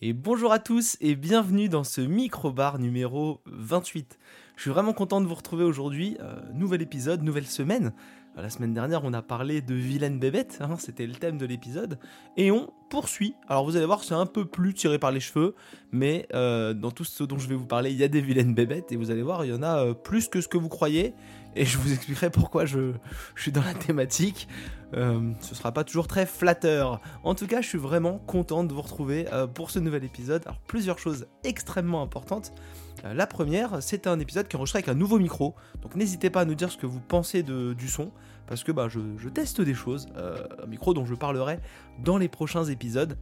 Et bonjour à tous et bienvenue dans ce micro-bar numéro 28. Je suis vraiment content de vous retrouver aujourd'hui. Euh, nouvel épisode, nouvelle semaine. Euh, la semaine dernière, on a parlé de vilaine bébête, hein, c'était le thème de l'épisode. Et on poursuit. Alors vous allez voir, c'est un peu plus tiré par les cheveux, mais euh, dans tout ce dont je vais vous parler, il y a des vilaines bébêtes. Et vous allez voir, il y en a plus que ce que vous croyez. Et je vous expliquerai pourquoi je, suis dans la thématique. Euh, ce sera pas toujours très flatteur. En tout cas, je suis vraiment content de vous retrouver euh, pour ce nouvel épisode. Alors, plusieurs choses extrêmement importantes. Euh, la première, c'est un épisode qui est enregistré avec un nouveau micro. Donc, n'hésitez pas à nous dire ce que vous pensez de, du son. Parce que bah, je, teste des choses. un micro dont je parlerai dans les prochains épisodes.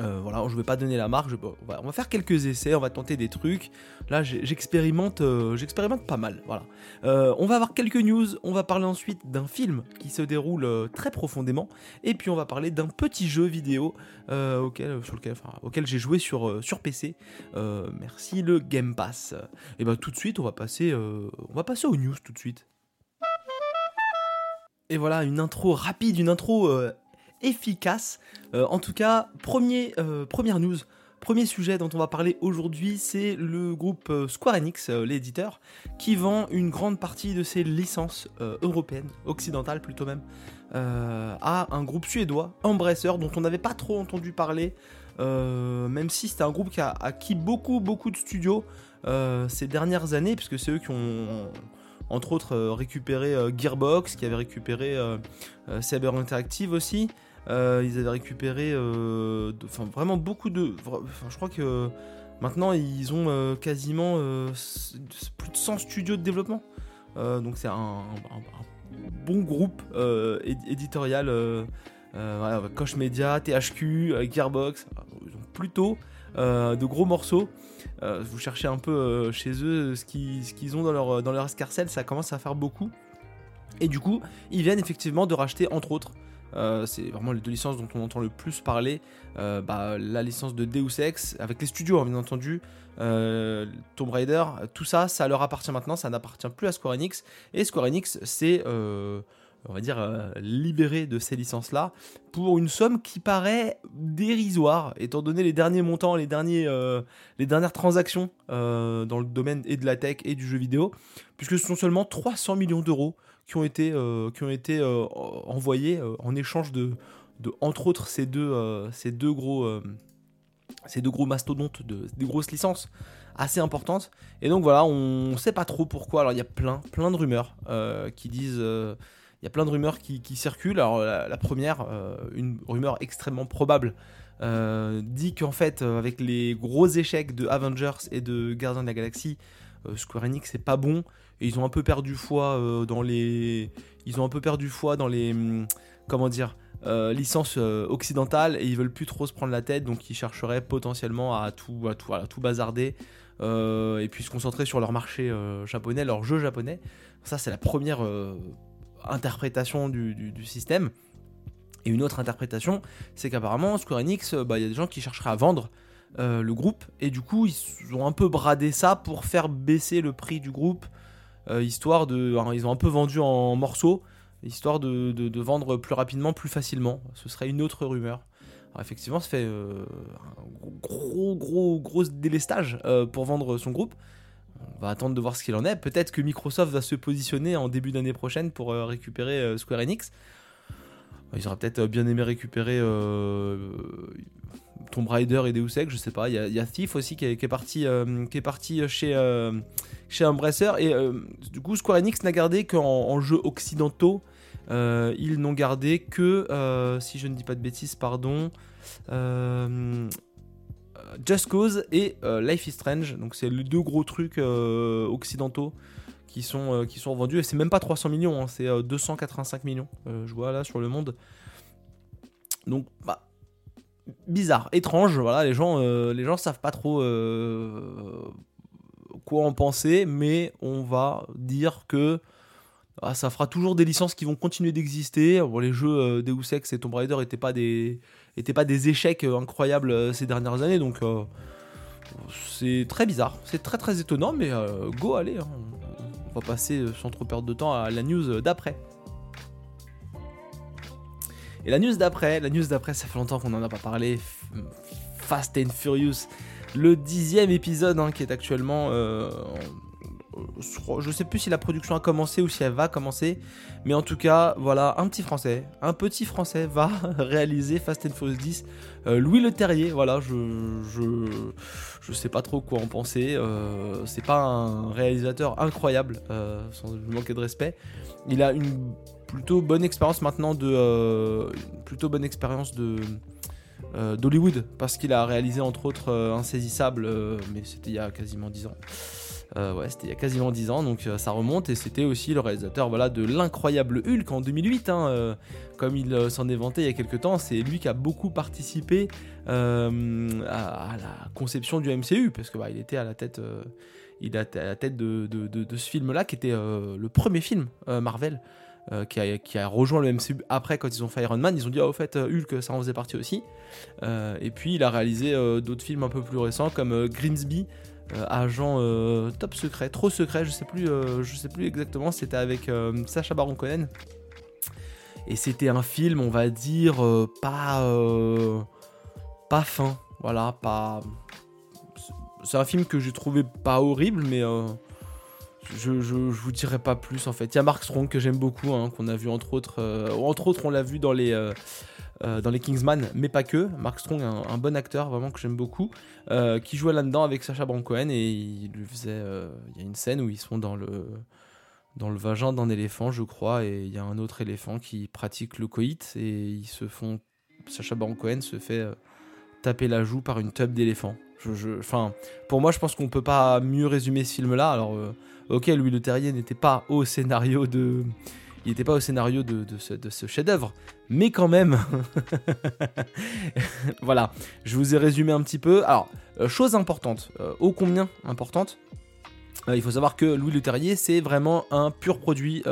Euh, voilà, je vais pas donner la marque, on va faire quelques essais, on va tenter des trucs. Là, j'expérimente, euh, j'expérimente pas mal. Voilà. Euh, on va avoir quelques news, on va parler ensuite d'un film qui se déroule très profondément, et puis on va parler d'un petit jeu vidéo auquel, sur lequel, auquel j'ai joué sur, sur PC. merci le Game Pass. Et ben tout de suite, on va passer, on va passer aux news tout de suite. Et voilà, une intro rapide, une intro efficace. Euh, en tout cas, premier, euh, première news, premier sujet dont on va parler aujourd'hui, c'est le groupe euh, Square Enix, l'éditeur, qui vend une grande partie de ses licences européennes, occidentales plutôt même, à un groupe suédois, Embracer, dont on n'avait pas trop entendu parler, même si c'était un groupe qui a acquis beaucoup, beaucoup de studios ces dernières années, puisque c'est eux qui ont entre autres récupéré Gearbox, qui avait récupéré Cyber Interactive aussi, euh, ils avaient récupéré euh, vraiment beaucoup de. je crois que maintenant ils ont euh, quasiment plus de 100 studios de développement. donc c'est un, bon groupe éditorial. Voilà, Koch Media, THQ, Gearbox, ils ont plutôt de gros morceaux. vous cherchez un peu chez eux ce qu'ils ont dans leur, dans leur escarcelle, ça commence à faire beaucoup. Et du coup, ils viennent effectivement de racheter entre autres euh, c'est vraiment les deux licences dont on entend le plus parler. Euh, bah, la licence de Deus Ex, avec les studios, hein, bien entendu, euh, Tomb Raider, tout ça, ça leur appartient maintenant, ça n'appartient plus à Square Enix. Et Square Enix, c'est, on va dire, libéré de ces licences-là pour une somme qui paraît dérisoire, étant donné les derniers montants, les, derniers, les dernières transactions dans le domaine et de la tech et du jeu vidéo, puisque ce sont seulement 300 millions d'euros qui ont été, euh, qui ont été euh, envoyés euh, en échange de, de, entre autres, ces deux, ces deux gros ces deux gros mastodontes, de, des grosses licences assez importantes. Et donc voilà, on sait pas trop pourquoi. Alors il y a plein, plein de rumeurs qui disent. Il y a plein de rumeurs qui, circulent. Alors la, première, une rumeur extrêmement probable, dit qu'en fait, avec les gros échecs de Avengers et de Guardians de la Galaxie, Square Enix c'est pas bon. Et ils ont un peu perdu foi euh, dans les ils ont un peu perdu foi dans les hum, comment dire euh, licences euh, occidentales et ils veulent plus trop se prendre la tête. Donc ils chercheraient potentiellement à tout à tout, à tout bazarder et puis se concentrer sur leur marché japonais leur jeu japonais. Ça c'est la première interprétation du, système et une autre interprétation c'est qu'apparemment Square Enix bah, il y a des gens qui chercheraient à vendre le groupe et du coup ils ont un peu bradé ça pour faire baisser le prix du groupe euh, histoire de. ils ont un peu vendu en morceaux, histoire de, vendre plus rapidement, plus facilement. Ce serait une autre rumeur. Effectivement, ça fait euh, un gros, gros, gros délestage euh, pour vendre son groupe. On va attendre de voir ce qu'il en est. Peut-être que Microsoft va se positionner en début d'année prochaine pour récupérer Square Enix. Ils auraient peut-être bien aimé récupérer Tomb Raider et Deus Ex, je sais pas. Il y, a Thief aussi qui est, parti, est parti chez, chez Embracer. Et euh, du coup, Square Enix n'a gardé qu'en jeux occidentaux. Euh, ils n'ont gardé que, euh, si je ne dis pas de bêtises, pardon, Just Cause et Life is Strange. Donc c'est les deux gros trucs occidentaux qui sont, qui sont vendus. Et c'est même pas 300 millions, hein, c'est 285 millions, je vois là sur le monde. Donc, bah, bizarre, étrange. Voilà, les gens, les gens savent pas trop quoi en penser, mais on va dire que ah, ça fera toujours des licences qui vont continuer d'exister. les jeux euh, Deus Ex et Tomb Raider n'étaient pas des pas des échecs euh, incroyables euh, ces dernières années, donc c'est très bizarre, c'est très très étonnant, mais go allez, hein. on va passer sans trop perdre de temps à la news d'après. Et la news d'après, la news d'après, ça fait longtemps qu'on n'en a pas parlé. Fast and Furious, le dixième épisode hein, qui est actuellement euh, je sais plus si la production a commencé ou si elle va commencer, mais en tout cas, voilà, un petit français, un petit français va réaliser Fast and Furious 10. Euh, Louis Le Terrier, voilà, je, je, je sais pas trop quoi en penser. Euh, c'est pas un réalisateur incroyable, euh, sans manquer de respect. Il a une plutôt bonne expérience maintenant de, plutôt bonne expérience de d'Hollywood parce qu'il a réalisé entre autres Insaisissable, mais c'était il y a quasiment 10 ans. Euh, ouais, c'était il y a quasiment 10 ans, donc euh, ça remonte. Et c'était aussi le réalisateur voilà, de l'incroyable Hulk en 2008. Hein, euh, comme il s'en est vanté il y a quelques temps, c'est lui qui a beaucoup participé à, la conception du MCU, parce que bah, il était à la tête, il à la tête de, ce film-là, qui était le premier film Marvel. qui, a, rejoint le MCU après quand ils ont fait Iron Man. Ils ont dit, ah, au fait, Hulk, ça en faisait partie aussi. et puis, il a réalisé d'autres films un peu plus récents comme Grimsby, agent euh, top secret, trop secret, je sais plus, euh, je sais plus exactement. C'était avec Sacha Baron Cohen. Et c'était un film, on va dire, pas, pas fin. Voilà, pas. C'est un film que j'ai trouvé pas horrible, mais je, je, vous dirai pas plus en fait. Il y a Mark Strong que j'aime beaucoup, hein, qu'on a vu entre autres. entre autres, on l'a vu dans les euh, dans les Kingsman, mais pas que. Mark Strong, un, bon acteur vraiment que j'aime beaucoup, euh, qui jouait là-dedans avec Sacha Baron Cohen et il lui faisait. Euh, il y a une scène où ils sont dans le dans le vagin d'un éléphant, je crois, et il y a un autre éléphant qui pratique le coït et ils se font. Sacha Baron Cohen se fait taper la joue par une tube d'éléphant. Enfin, pour moi, je pense qu'on peut pas mieux résumer ce film-là. Alors, ok, Louis Le Terrier n'était pas au scénario de il n'était pas au scénario de, ce, chef-d'œuvre, mais quand même. voilà, je vous ai résumé un petit peu. Alors, euh, chose importante, euh, ô combien importante, euh, il faut savoir que Louis Le Terrier, c'est vraiment un pur produit.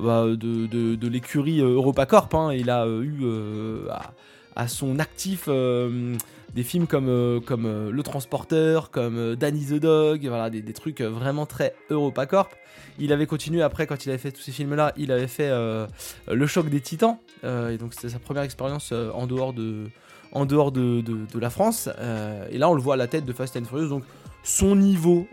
Bah, de, l'écurie EuropaCorp. Hein. Il a eu son actif des films comme, comme Le Transporteur, comme Danny the Dog, voilà, des, des trucs vraiment très EuropaCorp. Il avait continué après, quand il avait fait tous ces films-là, il avait fait euh, Le choc des titans. Euh, et donc c'était sa première expérience euh, en dehors de, en dehors de, la France. et là, on le voit à la tête de Fast and Furious. Donc son niveau,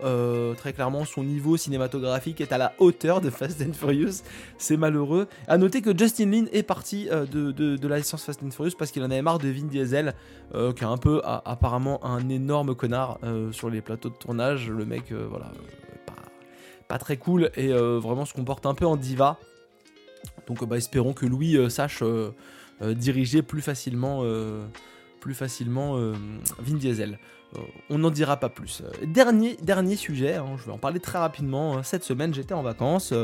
très clairement, son niveau cinématographique est à la hauteur de Fast and Furious. C'est malheureux. À noter que Justin Lin est parti de, la licence Fast and Furious parce qu'il en avait marre de Vin Diesel, qui est un peu apparemment un énorme connard sur les plateaux de tournage. Le mec, voilà, pas très cool et euh, vraiment se comporte un peu en diva. Donc bah, espérons que Louis euh, sache euh, diriger plus facilement, plus facilement Vin Diesel. On n'en dira pas plus. Dernier, dernier sujet, hein, je vais en parler très rapidement. Cette semaine, j'étais en vacances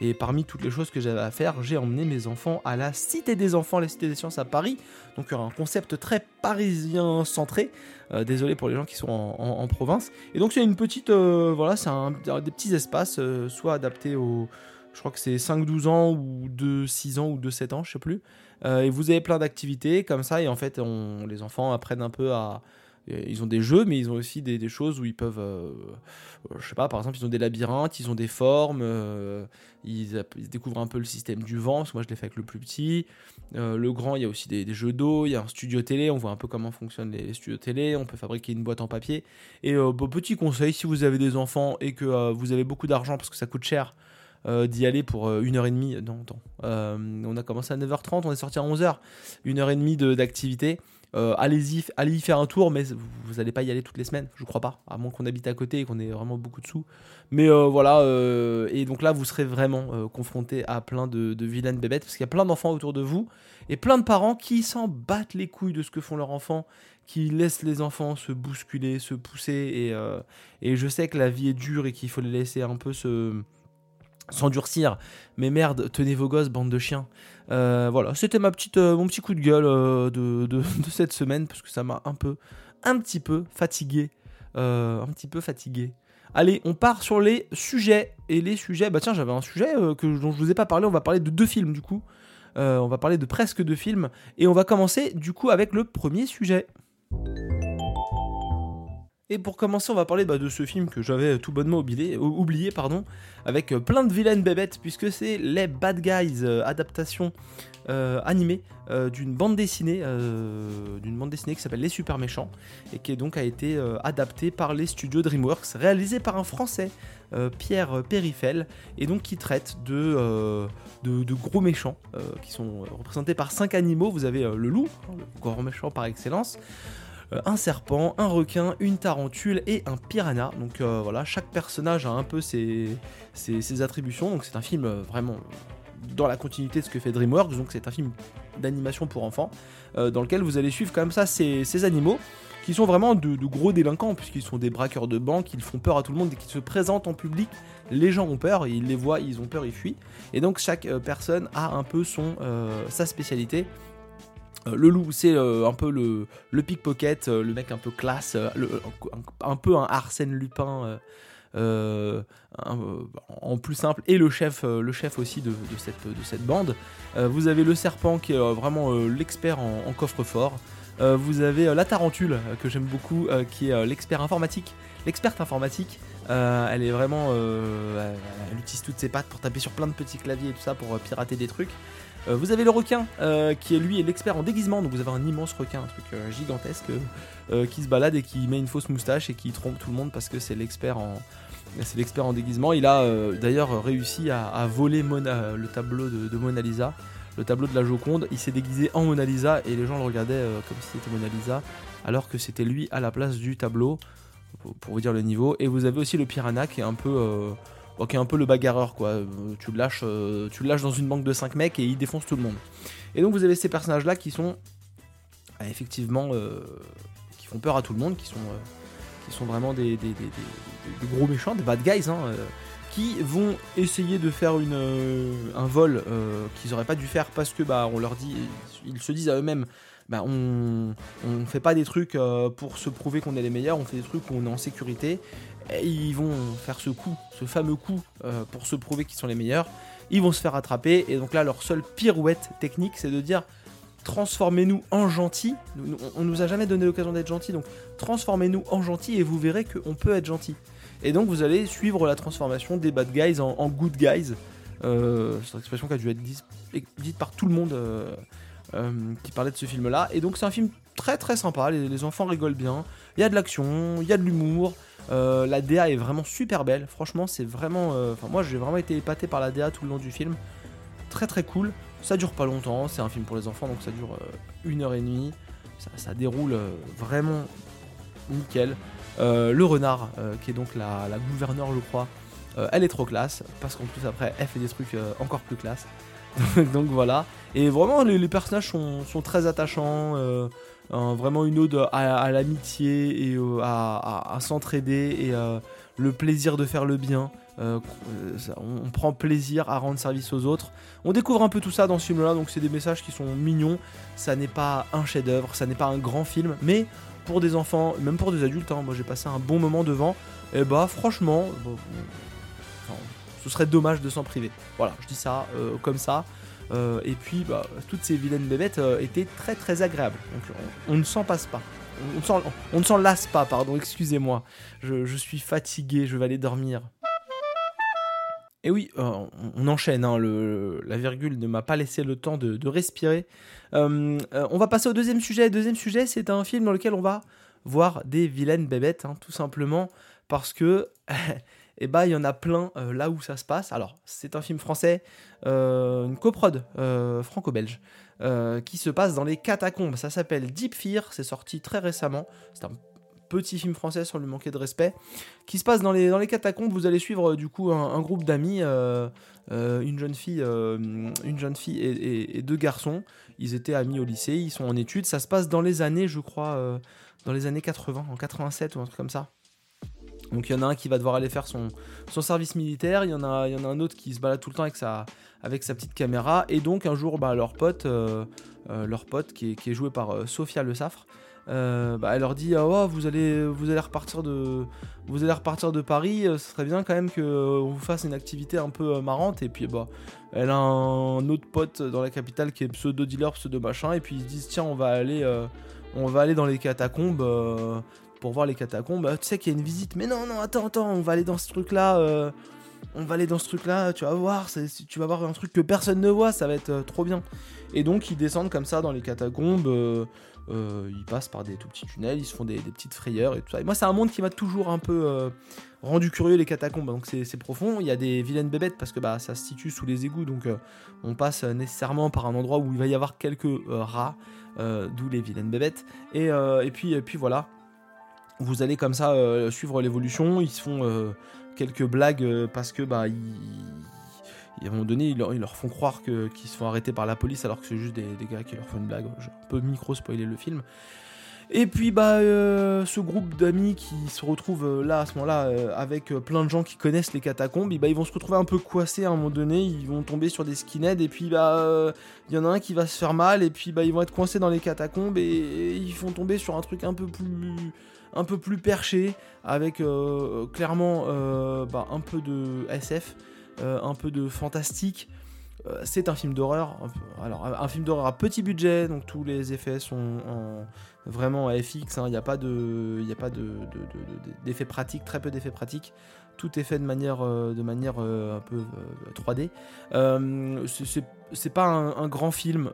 et parmi toutes les choses que j'avais à faire, j'ai emmené mes enfants à la Cité des Enfants, la Cité des Sciences à Paris. Donc un concept très parisien centré. Euh, désolé pour les gens qui sont en, province. Et donc c'est une petite, euh, voilà, c'est des petits espaces, euh, soit adaptés aux, je crois que c'est 5-12 ans ou de 6 ans ou de 7 ans, je sais plus. et vous avez plein d'activités comme ça et en fait les enfants apprennent un peu à ils ont des jeux, mais ils ont aussi des, choses où ils peuvent, euh, je sais pas, par exemple, ils ont des labyrinthes, ils ont des formes, euh, ils, découvrent un peu le système du vent, parce que moi je l'ai fait avec le plus petit. Euh, le grand, il y a aussi des, jeux d'eau, il y a un studio télé, on voit un peu comment fonctionnent les studios télé, on peut fabriquer une boîte en papier. Et petit conseil, si vous avez des enfants et que vous avez beaucoup d'argent parce que ça coûte cher, d'y aller pour une heure et demie. Non, on a commencé à 9h30, on est sorti à 11h. Une heure et demie d'activité. Euh, allez-y, allez y faire un tour, mais vous n'allez pas y aller toutes les semaines, je crois pas, à moins qu'on habite à côté et qu'on ait vraiment beaucoup de sous. Mais euh, voilà, euh, et donc là, vous serez vraiment confronté à plein de, vilaines bébêtes, parce qu'il y a plein d'enfants autour de vous, et plein de parents qui s'en battent les couilles de ce que font leurs enfants, qui laissent les enfants se bousculer, se pousser, et je sais que la vie est dure et qu'il faut les laisser un peu se s'endurcir. Mais merde, tenez vos gosses, bande de chiens. Euh, voilà, c'était ma petite, euh, mon petit coup de gueule euh, de, de, cette semaine parce que ça m'a un peu, un petit peu fatigué, un petit peu fatigué. Allez, on part sur les sujets et les sujets. Bah tiens, j'avais un sujet que dont je vous ai pas parlé. On va parler de deux films du coup. on va parler de presque deux films et on va commencer du coup avec le premier sujet. Et pour commencer, on va parler bah, de ce film que j'avais tout bonnement oublié, oublié pardon, avec euh, plein de vilaines bébêtes, puisque c'est Les Bad Guys, euh, adaptation euh, animée d'une bande dessinée, d'une bande dessinée qui s'appelle Les Super Méchants, et qui donc a été adaptée par les studios DreamWorks, réalisée par un Français, Pierre Périfel, et donc qui traite de, de, gros méchants, qui sont représentés par cinq animaux. Vous avez le loup, le grand méchant par excellence. Euh, un serpent, un requin, une tarentule et un piranha. Donc euh, voilà, chaque personnage a un peu ses, attributions. Donc c'est un film euh, vraiment dans la continuité de ce que fait DreamWorks. Donc c'est un film d'animation pour enfants dans lequel vous allez suivre comme ça ces, animaux qui sont vraiment de, gros délinquants puisqu'ils sont des braqueurs de banque, ils font peur à tout le monde et qu'ils se présentent en public. Les gens ont peur, ils les voient, ils ont peur, ils fuient. Et donc chaque personne a un peu son, sa spécialité. Euh, le loup, c'est euh, un peu le, pickpocket, euh, le mec un peu classe, un, peu un Arsène Lupin en plus simple, et le chef, le chef aussi de, cette, de cette bande. vous avez le serpent qui est vraiment l'expert en, coffre-fort. vous avez la tarentule que j'aime beaucoup, qui est l'expert informatique, l'experte informatique. elle est vraiment, elle utilise toutes ses pattes pour taper sur plein de petits claviers et tout ça pour pirater des trucs. Euh, vous avez le requin euh, qui est lui l'expert en déguisement, donc vous avez un immense requin, un truc euh, gigantesque qui se balade et qui met une fausse moustache et qui trompe tout le monde parce que c'est l'expert en c'est l'expert en déguisement. Il a d'ailleurs réussi à, voler le tableau de, Mona Lisa, le tableau de la Joconde. Il s'est déguisé en Mona Lisa et les gens le regardaient comme si c'était Mona Lisa, alors que c'était lui à la place du tableau, pour vous dire le niveau. Et vous avez aussi le piranha qui est un peu Ok, un peu le bagarreur quoi. Euh, tu le lâches, euh, tu lâches dans une banque de 5 mecs et il défonce tout le monde. Et donc vous avez ces personnages là qui sont euh, effectivement qui font peur à tout le monde, qui sont qui vraiment des, gros méchants, des bad guys, hein, qui vont essayer de faire un vol qu'ils auraient pas dû faire parce que bah on leur dit, ils se disent à eux-mêmes bah, on ne fait pas des trucs pour se prouver qu'on est les meilleurs, on fait des trucs où on est en sécurité et ils vont faire ce coup, ce fameux coup euh, pour se prouver qu'ils sont les meilleurs. Ils vont se faire attraper et donc là leur seule pirouette technique c'est de dire transformez-nous en gentils. On nous a jamais donné l'occasion d'être gentils donc transformez-nous en gentils et vous verrez qu'on peut être gentil. Et donc vous allez suivre la transformation des bad guys en, good guys. Euh, c'est une expression qui a dû être dite, par tout le monde euh, qui parlait de ce film là. Et donc c'est un film très très sympa, les enfants rigolent bien. Il y a de l'action, il y a de l'humour. Euh, la DA est vraiment super belle. Franchement, c'est vraiment. Euh, enfin, moi, j'ai vraiment été épaté par la DA tout le long du film. Très très cool. Ça dure pas longtemps. C'est un film pour les enfants, donc ça dure euh, une heure et demie. Ça, déroule vraiment nickel. le renard, qui est donc la, la gouverneure, je crois, elle est trop classe. Parce qu'en plus, après, elle fait des trucs encore plus classe. donc voilà. Et vraiment, les, personnages sont, très attachants vraiment une ode à, l'amitié et à, s'entraider et euh, le plaisir de faire le bien. Euh, on, prend plaisir à rendre service aux autres. On découvre un peu tout ça dans ce film-là, donc c'est des messages qui sont mignons. Ça n'est pas un chef-d'œuvre, ça n'est pas un grand film, mais pour des enfants, même pour des adultes, hein, moi j'ai passé un bon moment devant. Et bah franchement, ce serait dommage de s'en priver. Voilà, je dis ça euh, comme ça. Euh, et puis, bah, toutes ces vilaines bébêtes euh, étaient très très agréables. Donc, on, ne s'en passe pas. On, ne s'en lasse pas, pardon, excusez-moi. Je, suis fatigué, je vais aller dormir. Et oui, on enchaîne, hein, la virgule ne m'a pas laissé le temps de, respirer. on va passer au deuxième sujet. Le deuxième sujet, c'est un film dans lequel on va voir des vilaines bébêtes, hein, tout simplement parce que et eh bah ben, il y en a plein euh, là où ça se passe. Alors, c'est un film français, euh, une coprode euh, franco-belge, qui se passe dans les catacombes. Ça s'appelle Deep Fear, c'est sorti très récemment. C'est un petit film français sans lui manquer de respect, qui se passe dans les, dans les catacombes. Vous allez suivre du coup un, groupe d'amis, une jeune fille, une jeune fille et, deux garçons. Ils étaient amis au lycée, ils sont en études. Ça se passe dans les années, je crois, dans les années 80, en 87 ou un truc comme ça. Donc il y en a un qui va devoir aller faire son, service militaire, il y, en a, un autre qui se balade tout le temps avec sa, petite caméra, et donc un jour bah, leur pote, euh, euh, leur pote qui est, joué par euh, Sophia Le Safre, bah, elle leur dit ah, oh, vous allez vous allez repartir de vous allez repartir de Paris ce serait bien quand même que on vous fasse une activité un peu marrante. Et puis bah elle a un autre pote dans la capitale qui est pseudo dealer pseudo machin et puis ils se disent tiens on va aller dans les catacombes pour voir les catacombes. tu sais qu'il y a une visite, mais non, non, attends, attends, on va aller dans ce truc-là. on va aller dans ce truc-là, tu vas voir, tu vas voir un truc que personne ne voit, ça va être trop bien. Et donc ils descendent comme ça dans les catacombes. Euh, ils passent par des tout petits tunnels, ils se font des, petites frayeurs et tout ça. Et moi, c'est un monde qui m'a toujours un peu euh, rendu curieux, les catacombes. Donc, c'est profond. Il y a des vilaines bébêtes parce que bah, ça se situe sous les égouts. Donc, euh, on passe nécessairement par un endroit où il va y avoir quelques rats, d'où les vilaines bébêtes. Et puis, voilà. Vous allez comme ça suivre l'évolution. Ils se font quelques blagues parce que bah, ils à un moment donné, ils leur, font croire qu'ils se font arrêter par la police alors que c'est juste des, gars qui leur font une blague. Je peux micro-spoiler le film. Et puis bah euh, ce groupe d'amis qui se retrouve euh, là à ce moment-là euh, avec plein de gens qui connaissent les catacombes, bah, ils vont se retrouver un peu coincés à un moment donné, ils vont tomber sur des skinheads et puis bah il y en a un qui va se faire mal et puis bah ils vont être coincés dans les catacombes et, ils vont tomber sur un truc un peu plus un peu plus perché avec clairement bah, un peu de SF un peu de fantastique. C'est un film d'horreur. Alors, un film d'horreur à petit budget, donc tous les effets sont vraiment à FX. Hein. Il n'y a pas de, il de, d'effets pratiques, très peu d'effets pratiques. Tout est fait de manière, euh, de manière un peu 3D. c'est pas un, grand film,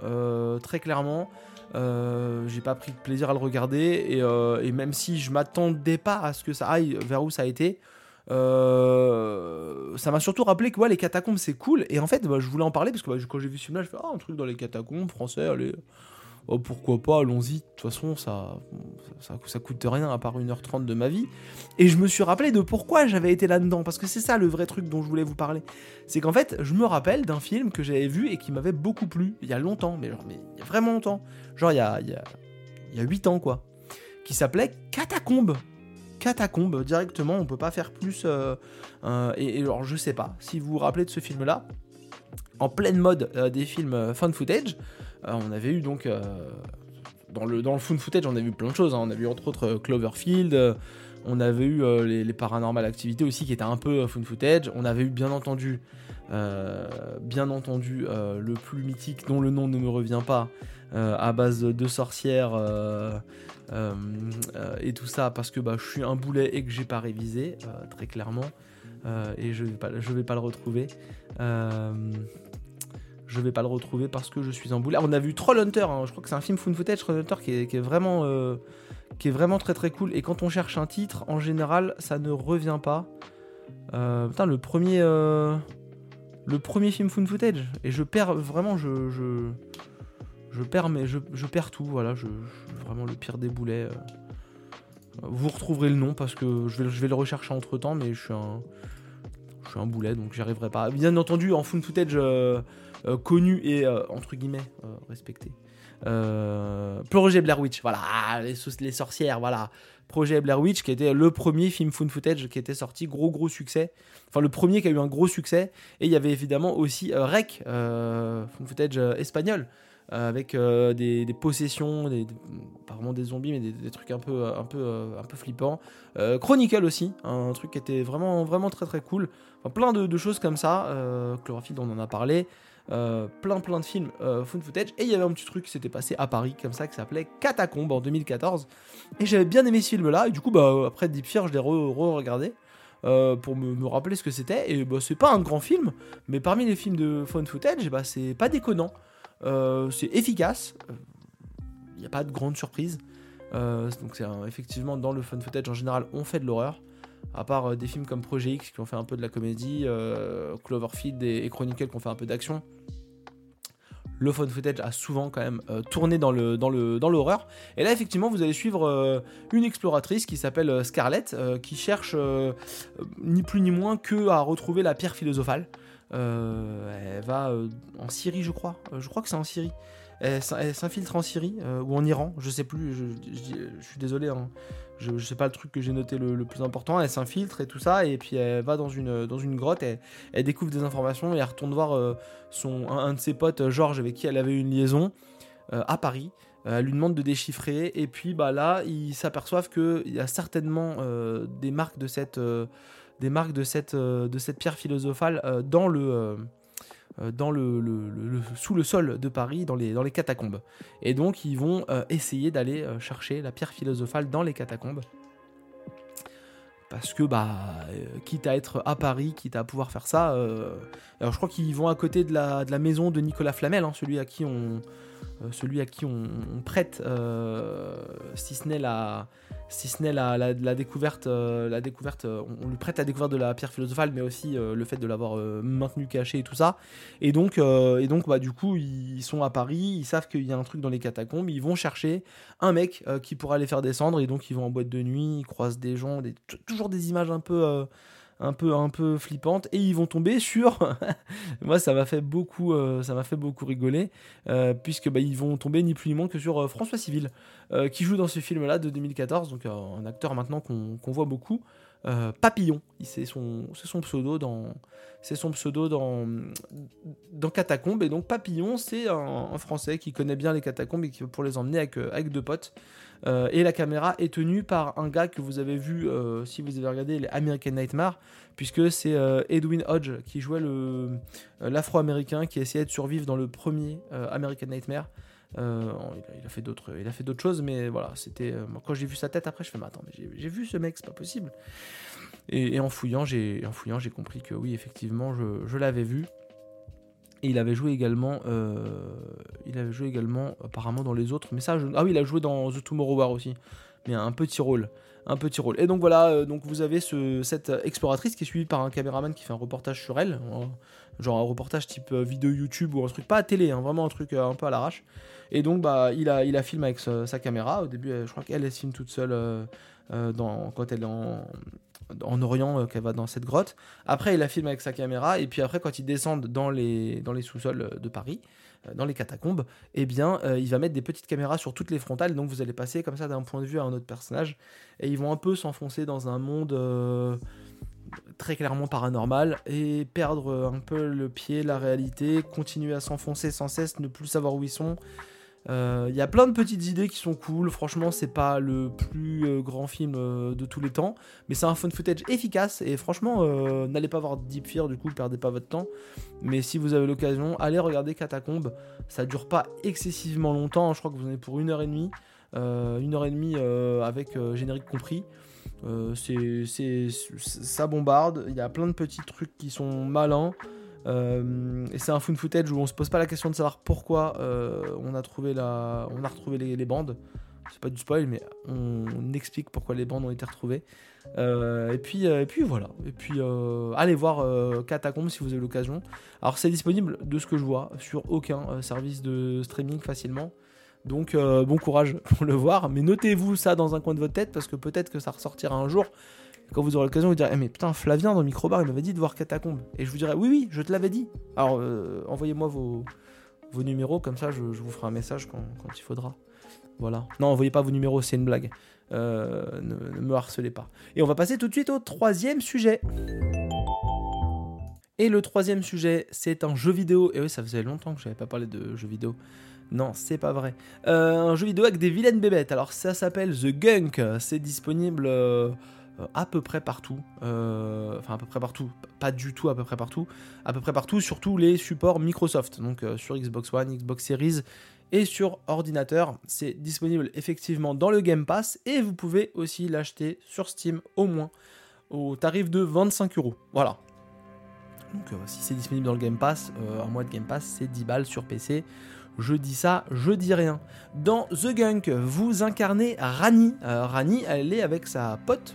très clairement. j'ai pas pris de plaisir à le regarder et, même si je m'attendais pas à ce que ça aille vers où ça a été, euh, ça m'a surtout rappelé que ouais, les catacombes c'est cool. Et en fait, bah, je voulais en parler parce que bah, quand j'ai vu ce film-là, je fais ah, un truc dans les catacombes français, allez, oh, pourquoi pas, allons-y. De toute façon, ça, ça, coûte rien à part 1h30 de ma vie. Et je me suis rappelé de pourquoi j'avais été là-dedans. Parce que c'est ça le vrai truc dont je voulais vous parler. C'est qu'en fait, je me rappelle d'un film que j'avais vu et qui m'avait beaucoup plu il y a longtemps, mais, genre, mais vraiment longtemps. Genre il y a, il y a, il y a 8 ans quoi. Qui s'appelait Catacombes catacombe directement, on peut pas faire plus. Euh, euh, et, alors je sais pas, si vous vous rappelez de ce film-là, en pleine mode euh, des films fan footage, on avait eu donc dans le dans le fun footage, on a vu plein de choses. On a vu entre autres Cloverfield. on avait eu les, les, paranormal activités aussi qui étaient un peu fun footage. On avait eu bien entendu, bien entendu le plus mythique dont le nom ne me revient pas, à base de sorcières euh, euh, et tout ça parce que bah, je suis un boulet et que j'ai pas révisé, euh, très clairement. et je vais pas, je vais pas le retrouver je vais pas le retrouver parce que je suis un boulet. on a vu Trollhunter, hein, je crois que c'est un film fun footage Trollhunter qui est, qui est vraiment qui est vraiment très très cool. Et quand on cherche un titre, en général, ça ne revient pas. putain, le premier le premier film fun footage et je perds vraiment je, je je perds, mais je, perds tout. Voilà, je, vraiment le pire des boulets. Euh. Vous retrouverez le nom parce que je vais, je vais le rechercher entre temps, mais je suis un, je suis un boulet donc j'y arriverai pas. Bien entendu, en fun footage euh, euh, connu et entre guillemets respecté. Projet Blair Witch, voilà, les, les, sorcières, voilà. Projet Blair Witch qui était le premier film fun footage qui était sorti, gros gros succès. Enfin, le premier qui a eu un gros succès. Et il y avait évidemment aussi Rec, fun footage espagnol. Euh, avec euh, des, possessions, des, pas vraiment des zombies, mais des, trucs un peu, un peu, euh, un peu flippants. Chronicle aussi, un truc qui était vraiment, vraiment très très cool. Plein de, choses comme ça. Chlorophylle, on en a parlé. plein plein de films fun footage et il y avait un petit truc qui s'était passé à Paris comme ça qui s'appelait Catacombe en 2014 et j'avais bien aimé ce film là et du coup bah après Deep Fear je l'ai re-regardé pour me, rappeler ce que c'était et bah c'est pas un grand film mais parmi les films de fun footage bah c'est pas déconnant euh, c'est efficace. Il n'y a pas de grande surprise. Euh, donc c'est effectivement dans le fun footage en général on fait de l'horreur. À part euh, des films comme Projet X qui ont fait un peu de la comédie, Cloverfield et, Chronicle qui ont fait un peu d'action le fun footage a souvent quand même tourné dans le dans le dans l'horreur. Et là effectivement vous allez suivre une exploratrice qui s'appelle Scarlett qui cherche ni plus ni moins que à retrouver la pierre philosophale. Euh, elle va euh, en Syrie, je crois. Euh, je crois que c'est en Syrie. Elle, s'infiltre en Syrie ou en Iran, je sais plus. Je, suis désolé. Hein. Je, ne sais pas le truc que j'ai noté le, plus important. Elle s'infiltre et tout ça, et puis elle va dans une, grotte, elle, découvre des informations et elle retourne voir son, un, de ses potes, Georges, avec qui elle avait une liaison à Paris. Elle lui demande de déchiffrer, et puis bah, là, ils s'aperçoivent qu'il y a certainement des marques de cette euh, pierre philosophale euh, dans le euh, le, sous le sol de Paris, dans les, catacombes. Et donc ils vont essayer d'aller chercher la pierre philosophale dans les catacombes. parce que bah quitte à être à Paris, quitte à pouvoir faire ça. alors je crois qu'ils vont à côté de la, de la maison de Nicolas Flamel, hein, celui à qui on celui à qui on, prête, si ce n'est la, si ce n'est la, découverte, la découverte on, lui prête la découverte de la pierre philosophale, mais aussi le fait de l'avoir maintenu caché et tout ça. Et donc, et donc bah, du coup, ils sont à Paris, ils savent qu'il y a un truc dans les catacombes, ils vont chercher un mec qui pourra les faire descendre, et donc ils vont en boîte de nuit, ils croisent des gens, toujours des images un peu un peu un peu flippante et ils vont tomber sur moi ça m'a fait beaucoup euh, ça m'a fait beaucoup rigoler euh, puisque bah, ils vont tomber ni plus ni moins que sur euh, François Civil qui joue dans ce film là de 2014 donc un acteur maintenant qu'on voit beaucoup. Papillon c'est son c'est son pseudo dans c'est son pseudo dans dans Catacombes et donc Papillon c'est un, français qui connaît bien les catacombes et qui pour les emmener avec avec deux potes euh, et la caméra est tenue par un gars que vous avez vu euh, si vous avez regardé les American Nightmare, puisque c'est euh, Edwin Hodge qui jouait l'afro-américain qui essayait de survivre dans le premier American Nightmare. il, a, fait d'autres, il a fait d'autres choses, mais voilà, c'était quand j'ai vu sa tête après, je fais mais attends, mais j'ai, vu ce mec, c'est pas possible. Et, en fouillant, j'ai, en fouillant, j'ai compris que oui, effectivement, je, je l'avais vu. Et il avait joué également, euh, il avait joué également apparemment dans les autres. Mais ça, ah oui, il a joué dans The Tomorrow War aussi, mais un petit rôle, un petit rôle. Et donc voilà, euh, donc vous avez ce, cette exploratrice qui est suivie par un caméraman qui fait un reportage sur elle, genre un reportage type euh, vidéo YouTube ou un truc pas à télé, hein, vraiment un truc un peu à l'arrache. Et donc bah il a, il a filmé avec sa, caméra. Au début, je crois qu'elle elle filme toute seule quand elle est en, en Orient euh, qu'elle va dans cette grotte. Après, il la filme avec sa caméra. Et puis après, quand ils descendent dans les, dans les sous-sols de Paris, euh, dans les catacombes, eh bien, euh, il va mettre des petites caméras sur toutes les frontales. Donc vous allez passer comme ça d'un point de vue à un autre personnage. Et ils vont un peu s'enfoncer dans un monde très clairement paranormal et perdre un peu le pied, la réalité, continuer à s'enfoncer sans cesse, ne plus savoir où ils sont. Il euh, y a plein de petites idées qui sont cool. Franchement, c'est pas le plus euh, grand film euh, de tous les temps, mais c'est un fun footage efficace. Et franchement, n'allez pas voir Deep Fear, du coup, perdez pas votre temps. Mais si vous avez l'occasion, allez regarder Catacombe. Ça dure pas excessivement longtemps. Je crois que vous en avez pour une heure et demie, une heure et demie avec générique compris. c'est, ça bombarde. Il y a plein de petits trucs qui sont malins. Euh, et c'est un fun footage où on se pose pas la question de savoir pourquoi euh, on a trouvé la, on a retrouvé les, bandes. C'est pas du spoil, mais on, explique pourquoi les bandes ont été retrouvées. Euh, et puis, et puis voilà. Et puis allez voir Catacomb si vous avez l'occasion. Alors c'est disponible de ce que je vois sur aucun service de streaming facilement. Donc bon courage pour le voir. Mais notez-vous ça dans un coin de votre tête parce que peut-être que ça ressortira un jour quand vous aurez l'occasion, vous direz eh, Mais putain, Flavien dans Microbar, il m'avait dit de voir Catacombe. Et je vous dirai Oui, oui, je te l'avais dit. Alors, euh, envoyez-moi vos, numéros, comme ça, je, vous ferai un message quand, il faudra. Voilà. Non, envoyez pas vos numéros, c'est une blague. Euh, ne, me harcelez pas. Et on va passer tout de suite au troisième sujet. Et le troisième sujet, c'est un jeu vidéo. Et oui, ça faisait longtemps que je n'avais pas parlé de jeu vidéo. Non, c'est pas vrai. Euh, un jeu vidéo avec des vilaines bébêtes. Alors, ça s'appelle The Gunk. C'est disponible. À peu près partout, euh, enfin à peu près partout, pas du tout à peu près partout, à peu près partout sur tous les supports Microsoft, donc euh, sur Xbox One, Xbox Series et sur ordinateur. C'est disponible effectivement dans le Game Pass et vous pouvez aussi l'acheter sur Steam au moins au tarif de 25 euros. Voilà. Donc si c'est disponible dans le Game Pass, un mois de Game Pass c'est 10 balles sur PC. Je dis ça, je dis rien. Dans The Gunk, vous incarnez Rani. Rani, elle est avec sa pote,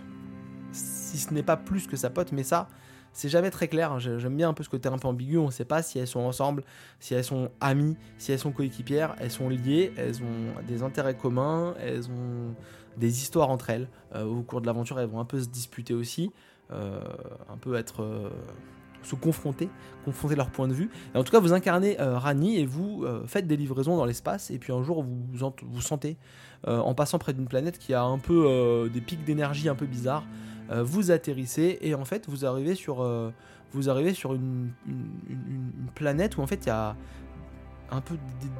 si ce n'est pas plus que sa pote, mais ça, c'est jamais très clair. Hein. J'aime bien un peu ce côté un peu ambigu. On ne sait pas si elles sont ensemble, si elles sont amies, si elles sont coéquipières. Elles sont liées, elles ont des intérêts communs, elles ont des histoires entre elles. Euh, au cours de l'aventure, elles vont un peu se disputer aussi, euh, un peu être euh, se confronter, confronter leur point de vue. En tout cas, vous incarnez Rani et vous faites des livraisons dans l'espace. Et puis un jour, vous vous sentez en passant près d'une planète qui a un peu des pics d'énergie un peu bizarres. Euh, vous atterrissez et en fait vous arrivez sur, euh, vous arrivez sur une, planète où en fait il y a un peu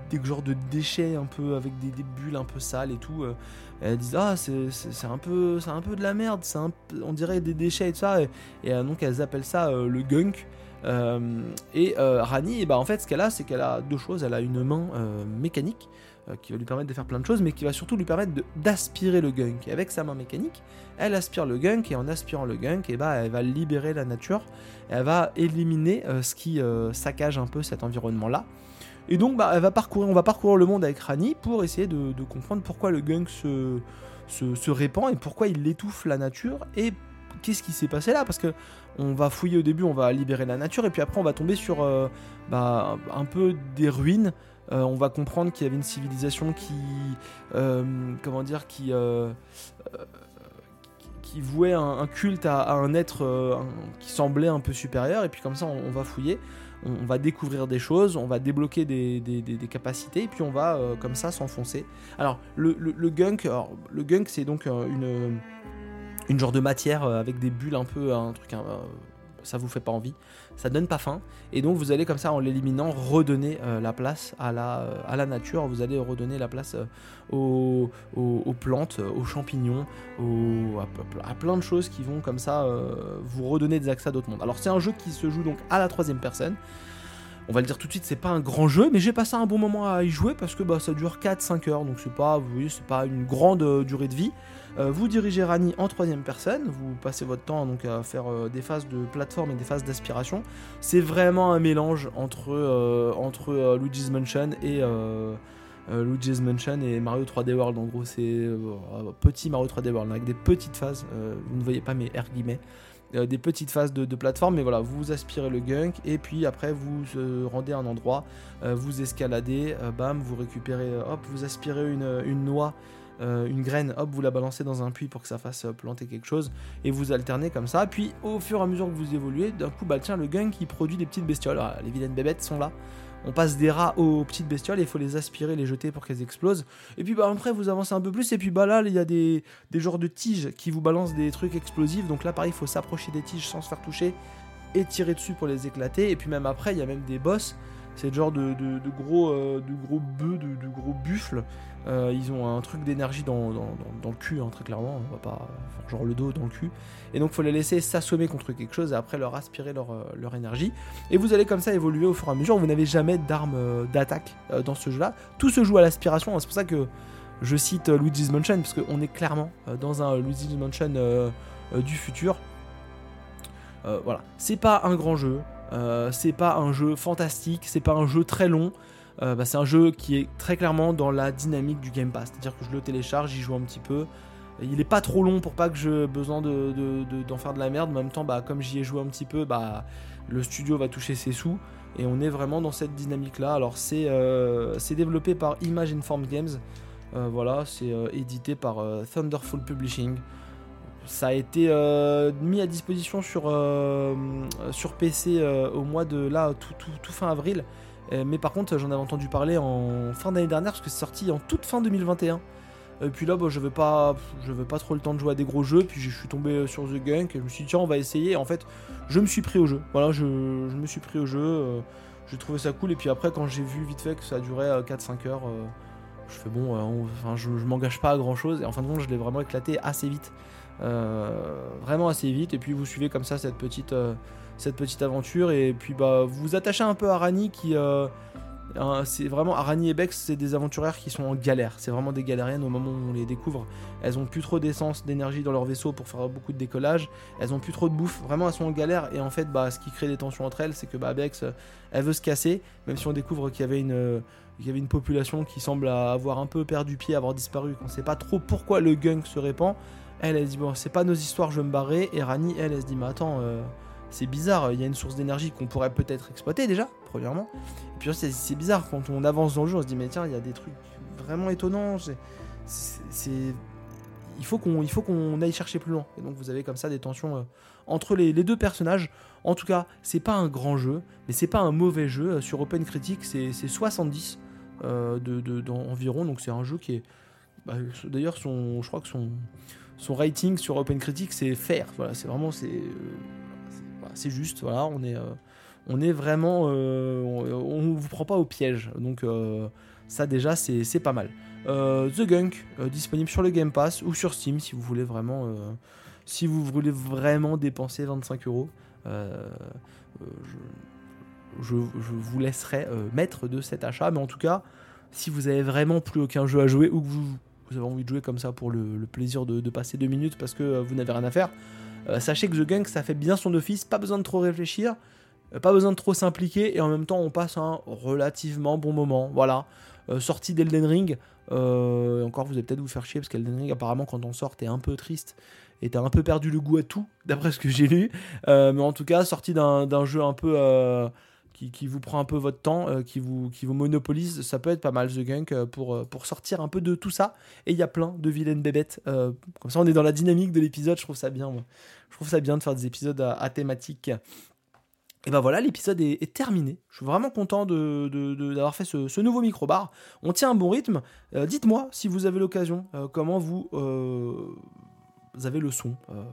des, genres de déchets un peu avec des, bulles un peu sales et tout. Euh. elles disent ah c'est un peu c'est un peu de la merde, un, on dirait des déchets et tout ça. Et, donc elles appellent ça le gunk. et Rani, bah, en fait, ce qu'elle a, c'est qu'elle a deux choses. Elle a une main mécanique qui va lui permettre de faire plein de choses, mais qui va surtout lui permettre d'aspirer le gunk. Et avec sa main mécanique, elle aspire le gunk, et en aspirant le gunk, et eh bah, elle va libérer la nature, elle va éliminer ce qui saccage un peu cet environnement-là. Et donc, bah, elle va parcourir, on va parcourir le monde avec Rani pour essayer de, comprendre pourquoi le gunk se, se, répand et pourquoi il étouffe la nature et qu'est-ce qui s'est passé là Parce que on va fouiller au début, on va libérer la nature et puis après on va tomber sur euh, bah, un peu des ruines. Euh, on va comprendre qu'il y avait une civilisation qui, euh, comment dire, qui qui vouait un, culte à, un être qui semblait un peu supérieur et puis comme ça on va fouiller on, va découvrir des choses, on va débloquer des, capacités, et puis on va euh, comme ça s'enfoncer. Alors, le, gunk, le gunk c'est donc euh, une, une genre de matière euh, avec des bulles un peu, un truc, ça vous fait pas envie, ça donne pas faim, et donc vous allez comme ça en l'éliminant redonner la place à la, à la nature, vous allez redonner la place aux, plantes, aux champignons, à, plein de choses qui vont comme ça vous redonner des accès à d'autres mondes. Alors c'est un jeu qui se joue donc à la troisième personne, on va le dire tout de suite, c'est pas un grand jeu, mais j'ai passé un bon moment à y jouer parce que bah, ça dure 4-5 heures, donc c'est pas, vous c'est pas une grande euh, durée de vie. Euh, vous dirigez Rani en troisième personne, vous passez votre temps à faire euh, des phases de plateforme et des phases d'aspiration. C'est vraiment un mélange entre, entre Luigi's Mansion et Luigi's Mansion et Mario 3D World. En gros, c'est petit Mario 3D World avec des petites phases. vous ne voyez pas mes R guillemets. Euh, des petites phases de, plateforme, mais voilà, vous aspirez le gunk et puis après vous rendez à un endroit, euh, vous escaladez, euh, bam, vous récupérez, hop, vous aspirez une, noix. une graine, hop, vous la balancez dans un puits pour que ça fasse planter quelque chose, et vous alternez comme ça. Puis au fur et à mesure que vous évoluez, d'un coup, bah tiens, le gunk il produit des petites bestioles. les vilaines bébêtes sont là on passe des rats aux petites bestioles et il faut les aspirer, les jeter pour qu'elles explosent. Et puis bah après vous avancez un peu plus et puis bah là il y a des, des genres de tiges qui vous balancent des trucs explosifs. Donc là pareil il faut s'approcher des tiges sans se faire toucher et tirer dessus pour les éclater. Et puis même après il y a même des boss c'est le genre de, gros, euh, de gros bœufs, de, gros buffles. Euh, ils ont un truc d'énergie dans, le cul, hein, très clairement. On va pas genre le dos dans le cul. Et donc, faut les laisser s'assommer contre quelque chose et après leur aspirer leur, euh, leur, énergie. Et vous allez comme ça évoluer au fur et à mesure. Vous n'avez jamais d'armes d'attaque dans ce jeu-là. Tout se joue à l'aspiration. C'est pour ça que je cite Luigi's Mansion parce qu'on est clairement dans un Luigi's Mansion du futur. voilà, c'est pas un grand jeu, euh, c'est pas un jeu fantastique, c'est pas un jeu très long. Euh, bah, c'est un jeu qui est très clairement dans la dynamique du Game Pass. C'est-à-dire que je le télécharge, j'y joue un petit peu. Il est pas trop long pour pas que j'ai besoin d'en de, faire de la merde. En même temps, bah, comme j'y ai joué un petit peu, bah, le studio va toucher ses sous. Et on est vraiment dans cette dynamique-là. Alors, c'est euh, développé par Image Informed Games. voilà, c'est édité par Thunderful Publishing ça a été euh, mis à disposition sur, euh, PC euh, au mois de là, tout, fin avril. Mais par contre, j'en avais entendu parler en fin d'année dernière parce que c'est sorti en toute fin 2021. Et puis là, bah, je veux pas, je veux pas trop le temps de jouer à des gros jeux. Puis je suis tombé sur The Gunk et je me suis dit tiens, on va essayer. en fait, je me suis pris au jeu. Voilà, je, me suis pris au jeu. j'ai trouvé ça cool. Et puis après, quand j'ai vu vite fait que ça durait 4-5 heures, je fais bon, enfin, je, je m'engage pas à grand chose. Et en fin de compte, je l'ai vraiment éclaté assez vite. Euh, vraiment assez vite. Et puis vous suivez comme ça cette petite, euh, cette petite aventure. Et puis bah, vous vous attachez un peu à Rani qui. Euh, c'est vraiment Arani et Bex, c'est des aventurières qui sont en galère. C'est vraiment des galériennes au moment où on les découvre. Elles ont plus trop d'essence, d'énergie dans leur vaisseau pour faire beaucoup de décollage. Elles ont plus trop de bouffe. Vraiment, elles sont en galère. Et en fait, bah, ce qui crée des tensions entre elles, c'est que bah, Bex, elle veut se casser. Même si on découvre qu'il y avait une, y avait une population qui semble avoir un peu perdu pied, avoir disparu. On ne sait pas trop pourquoi le gunk se répand. Elle, elle dit, bon, c'est pas nos histoires, je vais me barrer. Et Rani, elle, elle se dit, mais attends, euh, c'est bizarre, il y a une source d'énergie qu'on pourrait peut-être exploiter déjà, premièrement. Et puis c'est bizarre, quand on avance dans le jeu, on se dit, mais tiens, il y a des trucs vraiment étonnants. C'est. Il faut qu'on aille chercher plus loin. Et donc vous avez comme ça des tensions euh, entre les, deux personnages. En tout cas, c'est pas un grand jeu, mais c'est pas un mauvais jeu. Euh, sur Open Critique, c'est 70 de, de, environ. Donc c'est un jeu qui est. Bah, d'ailleurs, je crois que son, son rating sur OpenCritic c'est fair. Voilà, c'est vraiment c'est euh, c'est juste. Voilà, on est euh, vraiment euh, on, vous prend pas au piège. Donc ça déjà c'est pas mal. The Gunk disponible sur le Game Pass ou sur Steam si vous voulez vraiment dépenser 25 euros. Je, vous laisserai maître de cet achat, mais en tout cas, si vous avez vraiment plus aucun jeu à jouer ou que vous, avez envie de jouer comme ça pour le, plaisir de, passer deux minutes parce que vous n'avez rien à faire, sachez que The Gunk ça fait bien son office, pas besoin de trop réfléchir. Pas besoin de trop s'impliquer et en même temps on passe un relativement bon moment. Voilà. sortie d'Elden Ring, encore vous allez peut-être vous faire chier parce qu'Elden Ring apparemment quand on sort t'es un peu triste et t'as un peu perdu le goût à tout, d'après ce que j'ai lu. Euh, mais en tout cas, sorti d'un jeu un peu. Euh, qui, vous prend un peu votre temps, euh, qui, vous, qui vous monopolise, ça peut être pas mal The Gunk pour, pour sortir un peu de tout ça. Et il y a plein de vilaines bébêtes. comme ça, on est dans la dynamique de l'épisode, je trouve ça bien. Je trouve ça bien de faire des épisodes à, thématique. Et ben voilà, l'épisode est, terminé. Je suis vraiment content d'avoir de, de, fait ce, nouveau micro-bar. On tient un bon rythme. Dites-moi si vous avez l'occasion, comment vous avez le son euh,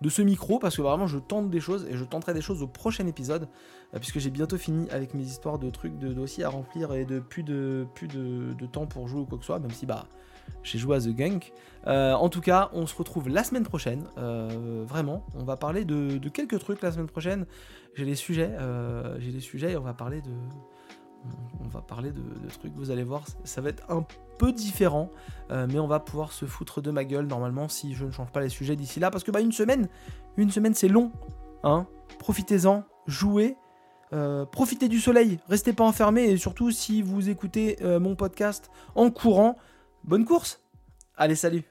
de ce micro parce que vraiment je tente des choses et je tenterai des choses au prochain épisode euh, puisque j'ai bientôt fini avec mes histoires de trucs de dossiers à remplir et de plus de plus de, temps pour jouer ou quoi que ce soit même si bah j'ai joué à The Gunk. Euh, en tout cas, on se retrouve la semaine prochaine. vraiment, on va parler de, de, quelques trucs la semaine prochaine. J'ai les sujets, j'ai les sujets et on va parler de, on va parler de, trucs, vous allez voir, ça va être un peu différent, euh, mais on va pouvoir se foutre de ma gueule normalement si je ne change pas les sujets d'ici là, parce que bah une semaine, une semaine c'est long, hein. Profitez-en, jouez, euh, profitez du soleil, restez pas enfermés et surtout si vous écoutez euh, mon podcast en courant, bonne course. Allez, salut.